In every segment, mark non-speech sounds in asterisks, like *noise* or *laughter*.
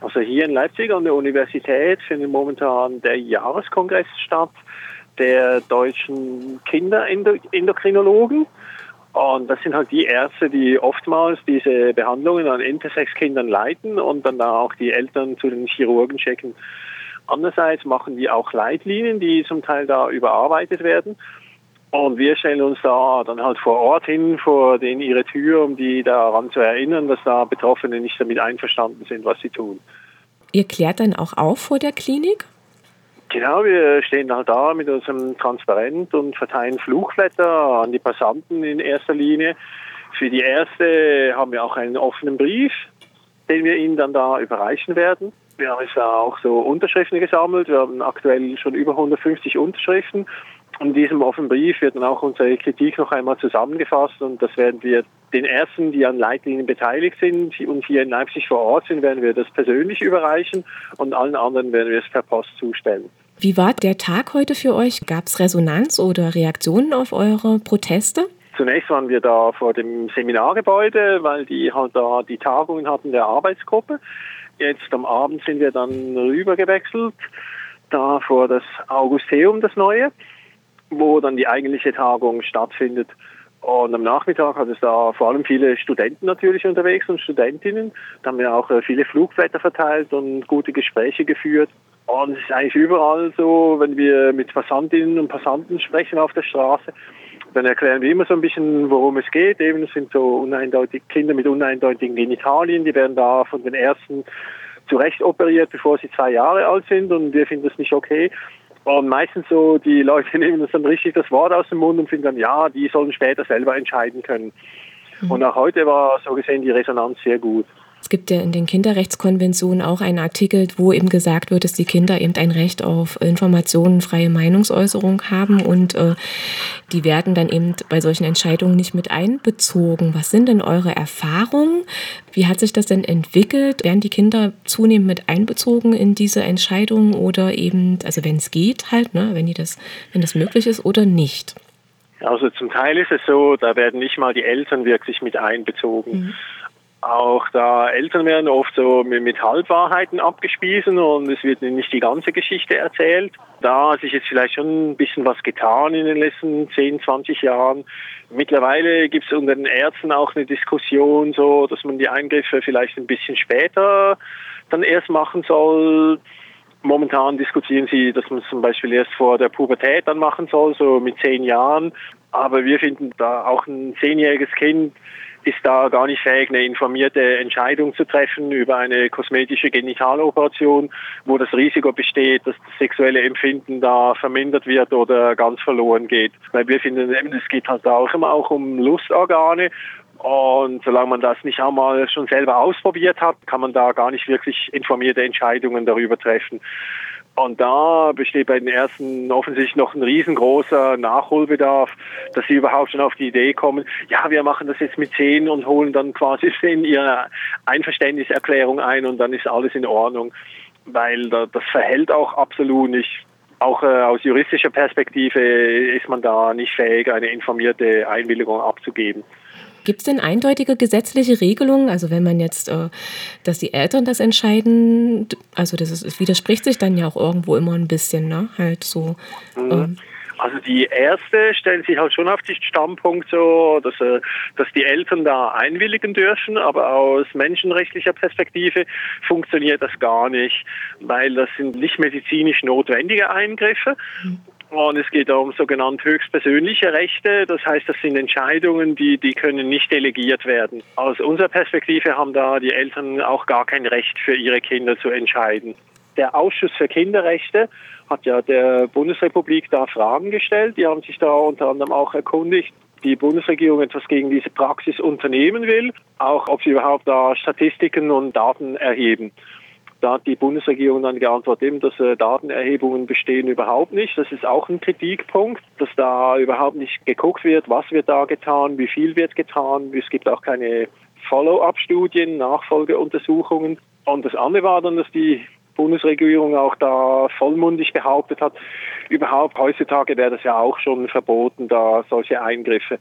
Also hier in Leipzig an der Universität findet momentan der Jahreskongress statt der deutschen Kinderendokrinologen. Und das sind halt die Ärzte, die oftmals diese Behandlungen an Intersex-Kindern leiten und dann da auch die Eltern zu den Chirurgen checken. Andererseits machen die auch Leitlinien, die zum Teil da überarbeitet werden. Und wir stellen uns da dann halt vor Ort hin, vor denen ihre Tür, um die daran zu erinnern, dass da Betroffene nicht damit einverstanden sind, was sie tun. Ihr klärt dann auch auf vor der Klinik? Genau, wir stehen halt da mit unserem Transparent und verteilen Flugblätter an die Passanten in erster Linie. Für die Erste haben wir auch einen offenen Brief, den wir ihnen dann da überreichen werden. Wir haben jetzt auch so Unterschriften gesammelt. Wir haben aktuell schon über 150 Unterschriften. In diesem offenen Brief wird dann auch unsere Kritik noch einmal zusammengefasst und das werden wir den ersten, die an Leitlinien beteiligt sind und hier in Leipzig vor Ort sind, werden wir das persönlich überreichen und allen anderen werden wir es per Post zustellen. Wie war der Tag heute für euch? Gab es Resonanz oder Reaktionen auf eure Proteste? Zunächst waren wir da vor dem Seminargebäude, weil die halt da die Tagungen hatten der Arbeitsgruppe. Jetzt am Abend sind wir dann rübergewechselt, da vor das Augusteum, das neue, wo dann die eigentliche Tagung stattfindet. Und am Nachmittag hat es da vor allem viele Studenten natürlich unterwegs und Studentinnen. Da haben wir auch äh, viele Flugblätter verteilt und gute Gespräche geführt. Und es ist eigentlich überall so, wenn wir mit Passantinnen und Passanten sprechen auf der Straße, dann erklären wir immer so ein bisschen, worum es geht. Eben, es sind so uneindeutig Kinder mit uneindeutigen Genitalien, die werden da von den Ärzten zurecht operiert, bevor sie zwei Jahre alt sind und wir finden das nicht okay. Und meistens so, die Leute *laughs* nehmen uns dann richtig das Wort aus dem Mund und finden dann, ja, die sollen später selber entscheiden können. Mhm. Und auch heute war so gesehen die Resonanz sehr gut. Es gibt ja in den Kinderrechtskonventionen auch einen Artikel, wo eben gesagt wird, dass die Kinder eben ein Recht auf Informationen, freie Meinungsäußerung haben und äh, die werden dann eben bei solchen Entscheidungen nicht mit einbezogen. Was sind denn eure Erfahrungen? Wie hat sich das denn entwickelt? Werden die Kinder zunehmend mit einbezogen in diese Entscheidungen oder eben, also wenn es geht halt, ne, wenn die das, wenn das möglich ist oder nicht? Also zum Teil ist es so, da werden nicht mal die Eltern wirklich mit einbezogen. Mhm. Auch da Eltern werden oft so mit Halbwahrheiten abgespiesen und es wird nicht die ganze Geschichte erzählt. Da hat sich jetzt vielleicht schon ein bisschen was getan in den letzten 10, 20 Jahren. Mittlerweile gibt es unter den Ärzten auch eine Diskussion, so dass man die Eingriffe vielleicht ein bisschen später dann erst machen soll. Momentan diskutieren sie, dass man es zum Beispiel erst vor der Pubertät dann machen soll, so mit zehn Jahren. Aber wir finden da auch ein zehnjähriges Kind ist da gar nicht fähig, eine informierte Entscheidung zu treffen über eine kosmetische Genitaloperation, wo das Risiko besteht, dass das sexuelle Empfinden da vermindert wird oder ganz verloren geht. Weil wir finden, es geht halt auch immer auch um Lustorgane und solange man das nicht einmal schon selber ausprobiert hat, kann man da gar nicht wirklich informierte Entscheidungen darüber treffen. Und da besteht bei den ersten offensichtlich noch ein riesengroßer Nachholbedarf, dass sie überhaupt schon auf die Idee kommen, ja, wir machen das jetzt mit zehn und holen dann quasi *laughs* in ihre Einverständniserklärung ein und dann ist alles in Ordnung. Weil das verhält auch absolut nicht. Auch äh, aus juristischer Perspektive ist man da nicht fähig, eine informierte Einwilligung abzugeben. Gibt es denn eindeutige gesetzliche Regelungen? Also wenn man jetzt, äh, dass die Eltern das entscheiden, also das, ist, das widerspricht sich dann ja auch irgendwo immer ein bisschen, ne? Halt so. Mhm. Ähm. Also die Ärzte stellen sich halt schon auf den Standpunkt so, dass, äh, dass die Eltern da einwilligen dürfen, aber aus menschenrechtlicher Perspektive funktioniert das gar nicht, weil das sind nicht medizinisch notwendige Eingriffe. Mhm. Und es geht um sogenannte höchstpersönliche Rechte. Das heißt, das sind Entscheidungen, die, die können nicht delegiert werden. Aus unserer Perspektive haben da die Eltern auch gar kein Recht für ihre Kinder zu entscheiden. Der Ausschuss für Kinderrechte hat ja der Bundesrepublik da Fragen gestellt. Die haben sich da unter anderem auch erkundigt, die Bundesregierung etwas gegen diese Praxis unternehmen will, auch ob sie überhaupt da Statistiken und Daten erheben. Da hat die Bundesregierung dann geantwortet, eben, dass äh, Datenerhebungen bestehen überhaupt nicht. Das ist auch ein Kritikpunkt, dass da überhaupt nicht geguckt wird, was wird da getan, wie viel wird getan. Es gibt auch keine Follow-up-Studien, Nachfolgeuntersuchungen. Und das andere war dann, dass die Bundesregierung auch da vollmundig behauptet hat, überhaupt heutzutage wäre das ja auch schon verboten, da solche Eingriffe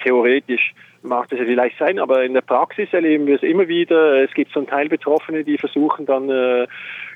theoretisch mag das ja vielleicht sein, aber in der Praxis erleben wir es immer wieder. Es gibt zum Teil Betroffene, die versuchen dann äh,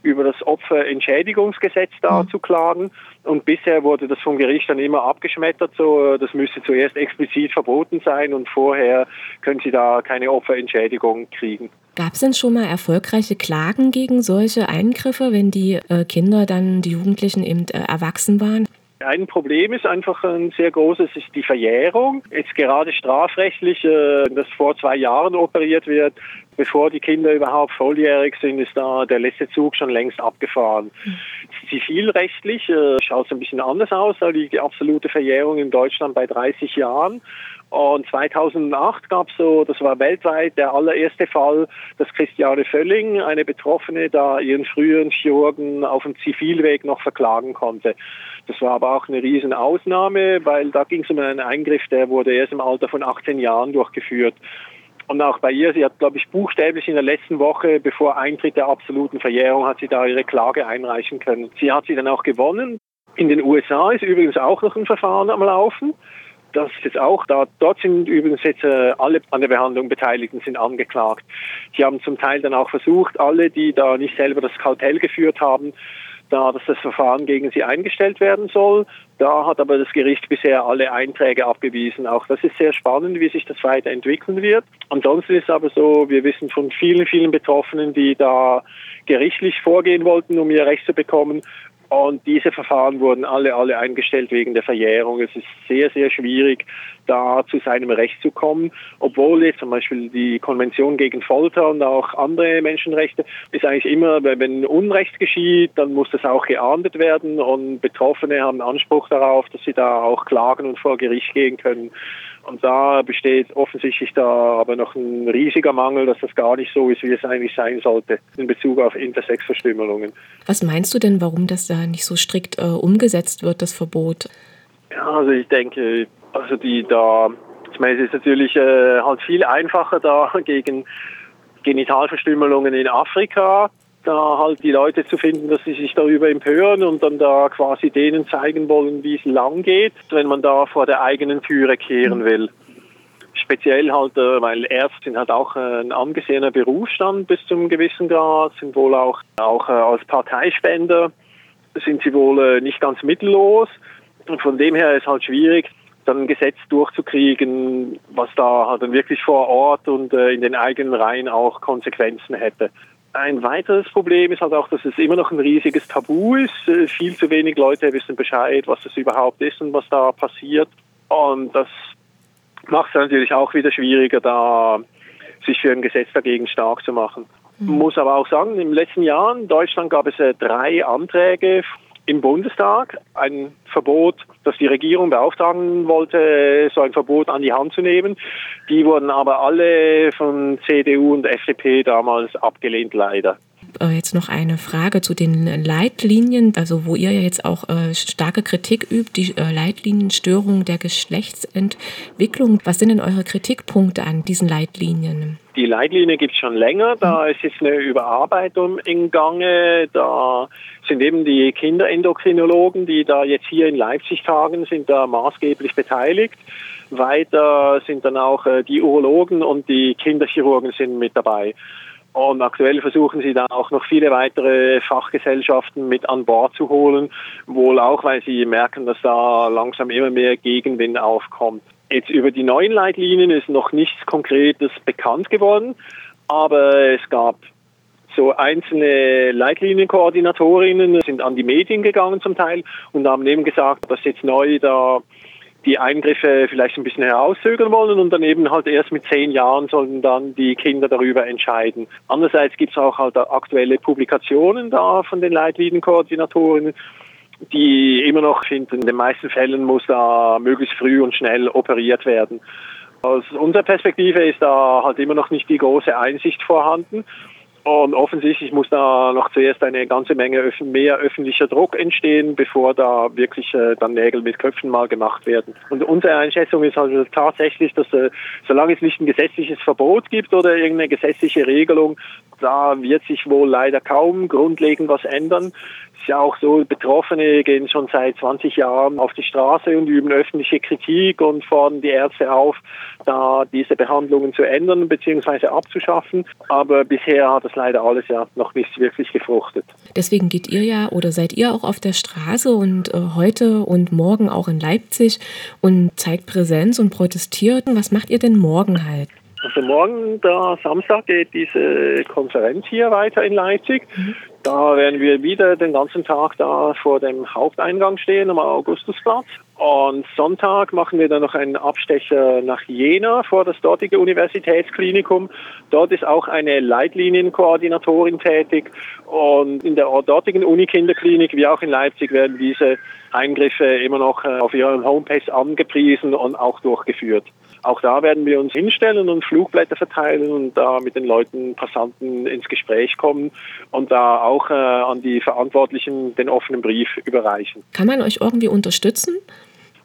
über das Opferentschädigungsgesetz da mhm. zu klagen. Und bisher wurde das vom Gericht dann immer abgeschmettert, so das müsste zuerst explizit verboten sein und vorher können sie da keine Opferentschädigung kriegen. Gab es denn schon mal erfolgreiche Klagen gegen solche Eingriffe, wenn die äh, Kinder dann, die Jugendlichen eben äh, erwachsen waren? Ein Problem ist einfach ein sehr großes, ist die Verjährung. Jetzt gerade strafrechtlich, äh, das vor zwei Jahren operiert wird, bevor die Kinder überhaupt volljährig sind, ist da der letzte Zug schon längst abgefahren. Mhm. Zivilrechtlich äh, schaut es ein bisschen anders aus. Da liegt die absolute Verjährung in Deutschland bei 30 Jahren. Und 2008 gab es so, das war weltweit der allererste Fall, dass Christiane Völling, eine Betroffene, da ihren früheren Chirurgen auf dem Zivilweg noch verklagen konnte. Das war aber auch eine riesen Ausnahme, weil da ging es um einen Eingriff, der wurde erst im Alter von 18 Jahren durchgeführt. Und auch bei ihr, sie hat, glaube ich, buchstäblich in der letzten Woche, bevor Eintritt der absoluten Verjährung, hat sie da ihre Klage einreichen können. Sie hat sie dann auch gewonnen. In den USA ist übrigens auch noch ein Verfahren am Laufen. Das ist jetzt auch da. Dort sind übrigens jetzt äh, alle an der Behandlung Beteiligten sind angeklagt. Sie haben zum Teil dann auch versucht, alle, die da nicht selber das Kartell geführt haben, da dass das Verfahren gegen sie eingestellt werden soll. Da hat aber das Gericht bisher alle Einträge abgewiesen. Auch das ist sehr spannend, wie sich das weiterentwickeln wird. Ansonsten ist aber so, wir wissen von vielen, vielen Betroffenen, die da gerichtlich vorgehen wollten, um ihr Recht zu bekommen, und diese Verfahren wurden alle, alle eingestellt wegen der Verjährung. Es ist sehr, sehr schwierig, da zu seinem Recht zu kommen, obwohl jetzt zum Beispiel die Konvention gegen Folter und auch andere Menschenrechte ist eigentlich immer, wenn Unrecht geschieht, dann muss das auch geahndet werden und Betroffene haben Anspruch darauf, dass sie da auch klagen und vor Gericht gehen können. Und da besteht offensichtlich da aber noch ein riesiger Mangel, dass das gar nicht so ist, wie es eigentlich sein sollte in Bezug auf Intersexverstümmelungen. Was meinst du denn, warum das da nicht so strikt äh, umgesetzt wird, das Verbot? Ja, also ich denke, also die da, ich meine, es ist natürlich äh, halt viel einfacher da *laughs* gegen Genitalverstümmelungen in Afrika da halt die Leute zu finden, dass sie sich darüber empören und dann da quasi denen zeigen wollen, wie es lang geht, wenn man da vor der eigenen Türe kehren will. Speziell halt, äh, weil Ärzte sind halt auch äh, ein angesehener Berufsstand bis zum gewissen Grad, sind wohl auch, auch äh, als Parteispender sind sie wohl nicht ganz mittellos. Und von dem her ist halt schwierig, dann ein Gesetz durchzukriegen, was da halt dann wirklich vor Ort und in den eigenen Reihen auch Konsequenzen hätte. Ein weiteres Problem ist halt auch, dass es immer noch ein riesiges Tabu ist. Äh, viel zu wenig Leute wissen Bescheid, was das überhaupt ist und was da passiert. Und das macht es natürlich auch wieder schwieriger, da sich für ein Gesetz dagegen stark zu machen. Mhm. Muss aber auch sagen, im letzten Jahr in Deutschland gab es äh, drei Anträge im Bundestag ein Verbot, das die Regierung beauftragen wollte, so ein Verbot an die Hand zu nehmen. Die wurden aber alle von CDU und FDP damals abgelehnt, leider. Äh, jetzt noch eine Frage zu den Leitlinien, also wo ihr ja jetzt auch äh, starke Kritik übt, die äh, Leitlinienstörung der Geschlechtsentwicklung. Was sind denn eure Kritikpunkte an diesen Leitlinien? Die Leitlinie gibt es schon länger, da ist jetzt eine Überarbeitung in Gange. Da sind eben die Kinderendokrinologen, die da jetzt hier in Leipzig tagen, sind da maßgeblich beteiligt. Weiter sind dann auch die Urologen und die Kinderchirurgen sind mit dabei. Und aktuell versuchen sie da auch noch viele weitere Fachgesellschaften mit an Bord zu holen, wohl auch, weil sie merken, dass da langsam immer mehr Gegenwind aufkommt. Jetzt über die neuen Leitlinien ist noch nichts Konkretes bekannt geworden, aber es gab so einzelne Leitlinienkoordinatorinnen sind an die Medien gegangen zum Teil und haben eben gesagt, dass jetzt neu da die Eingriffe vielleicht ein bisschen herauszögern wollen und dann eben halt erst mit zehn Jahren sollen dann die Kinder darüber entscheiden. Andererseits gibt es auch halt aktuelle Publikationen da von den Leitlinienkoordinatorinnen, die immer noch finden, in den meisten Fällen muss da möglichst früh und schnell operiert werden. Aus unserer Perspektive ist da halt immer noch nicht die große Einsicht vorhanden. Und offensichtlich muss da noch zuerst eine ganze Menge mehr öffentlicher Druck entstehen, bevor da wirklich äh, dann Nägel mit Köpfen mal gemacht werden. Und unsere Einschätzung ist also tatsächlich, dass äh, solange es nicht ein gesetzliches Verbot gibt oder irgendeine gesetzliche Regelung, da wird sich wohl leider kaum grundlegend was ändern ist ja auch so, Betroffene gehen schon seit 20 Jahren auf die Straße und üben öffentliche Kritik und fordern die Ärzte auf, da diese Behandlungen zu ändern bzw. abzuschaffen. Aber bisher hat das leider alles ja noch nicht wirklich gefruchtet. Deswegen geht ihr ja oder seid ihr auch auf der Straße und äh, heute und morgen auch in Leipzig und zeigt Präsenz und protestiert. Was macht ihr denn morgen halt? Also morgen, der Samstag, geht diese Konferenz hier weiter in Leipzig. Mhm. Da werden wir wieder den ganzen Tag da vor dem Haupteingang stehen am Augustusplatz. Und Sonntag machen wir dann noch einen Abstecher nach Jena vor das dortige Universitätsklinikum. Dort ist auch eine Leitlinienkoordinatorin tätig. Und in der dortigen Unikinderklinik, wie auch in Leipzig, werden diese Eingriffe immer noch äh, auf ihren Homepage angepriesen und auch durchgeführt. Auch da werden wir uns hinstellen und Flugblätter verteilen und da mit den Leuten, Passanten ins Gespräch kommen und da auch äh, an die Verantwortlichen den offenen Brief überreichen. Kann man euch irgendwie unterstützen?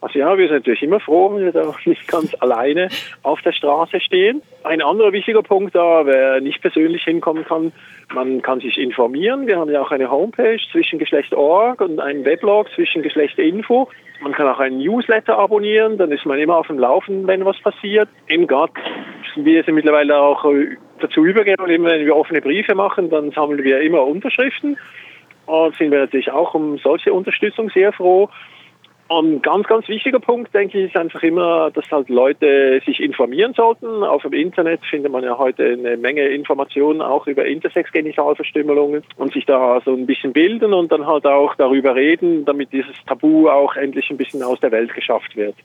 Also ja, wir sind natürlich immer froh, wenn wir da *laughs* nicht ganz alleine auf der Straße stehen. Ein anderer wichtiger Punkt da, wer nicht persönlich hinkommen kann, man kann sich informieren. Wir haben ja auch eine Homepage zwischengeschlecht.org und einen Weblog zwischengeschlecht.info. Man kann auch einen Newsletter abonnieren, dann ist man immer auf dem Laufenden, wenn was passiert. Im sind wir sind mittlerweile auch äh, dazu übergegangen, immer wenn wir offene Briefe machen, dann sammeln wir immer Unterschriften. Und sind wir natürlich auch um solche Unterstützung sehr froh. Ein ganz, ganz wichtiger Punkt, denke ich, ist einfach immer, dass halt Leute sich informieren sollten. Auf dem Internet findet man ja heute eine Menge Informationen auch über Intersex-Genitalverstümmelungen und sich da so ein bisschen bilden und dann halt auch darüber reden, damit dieses Tabu auch endlich ein bisschen aus der Welt geschafft wird.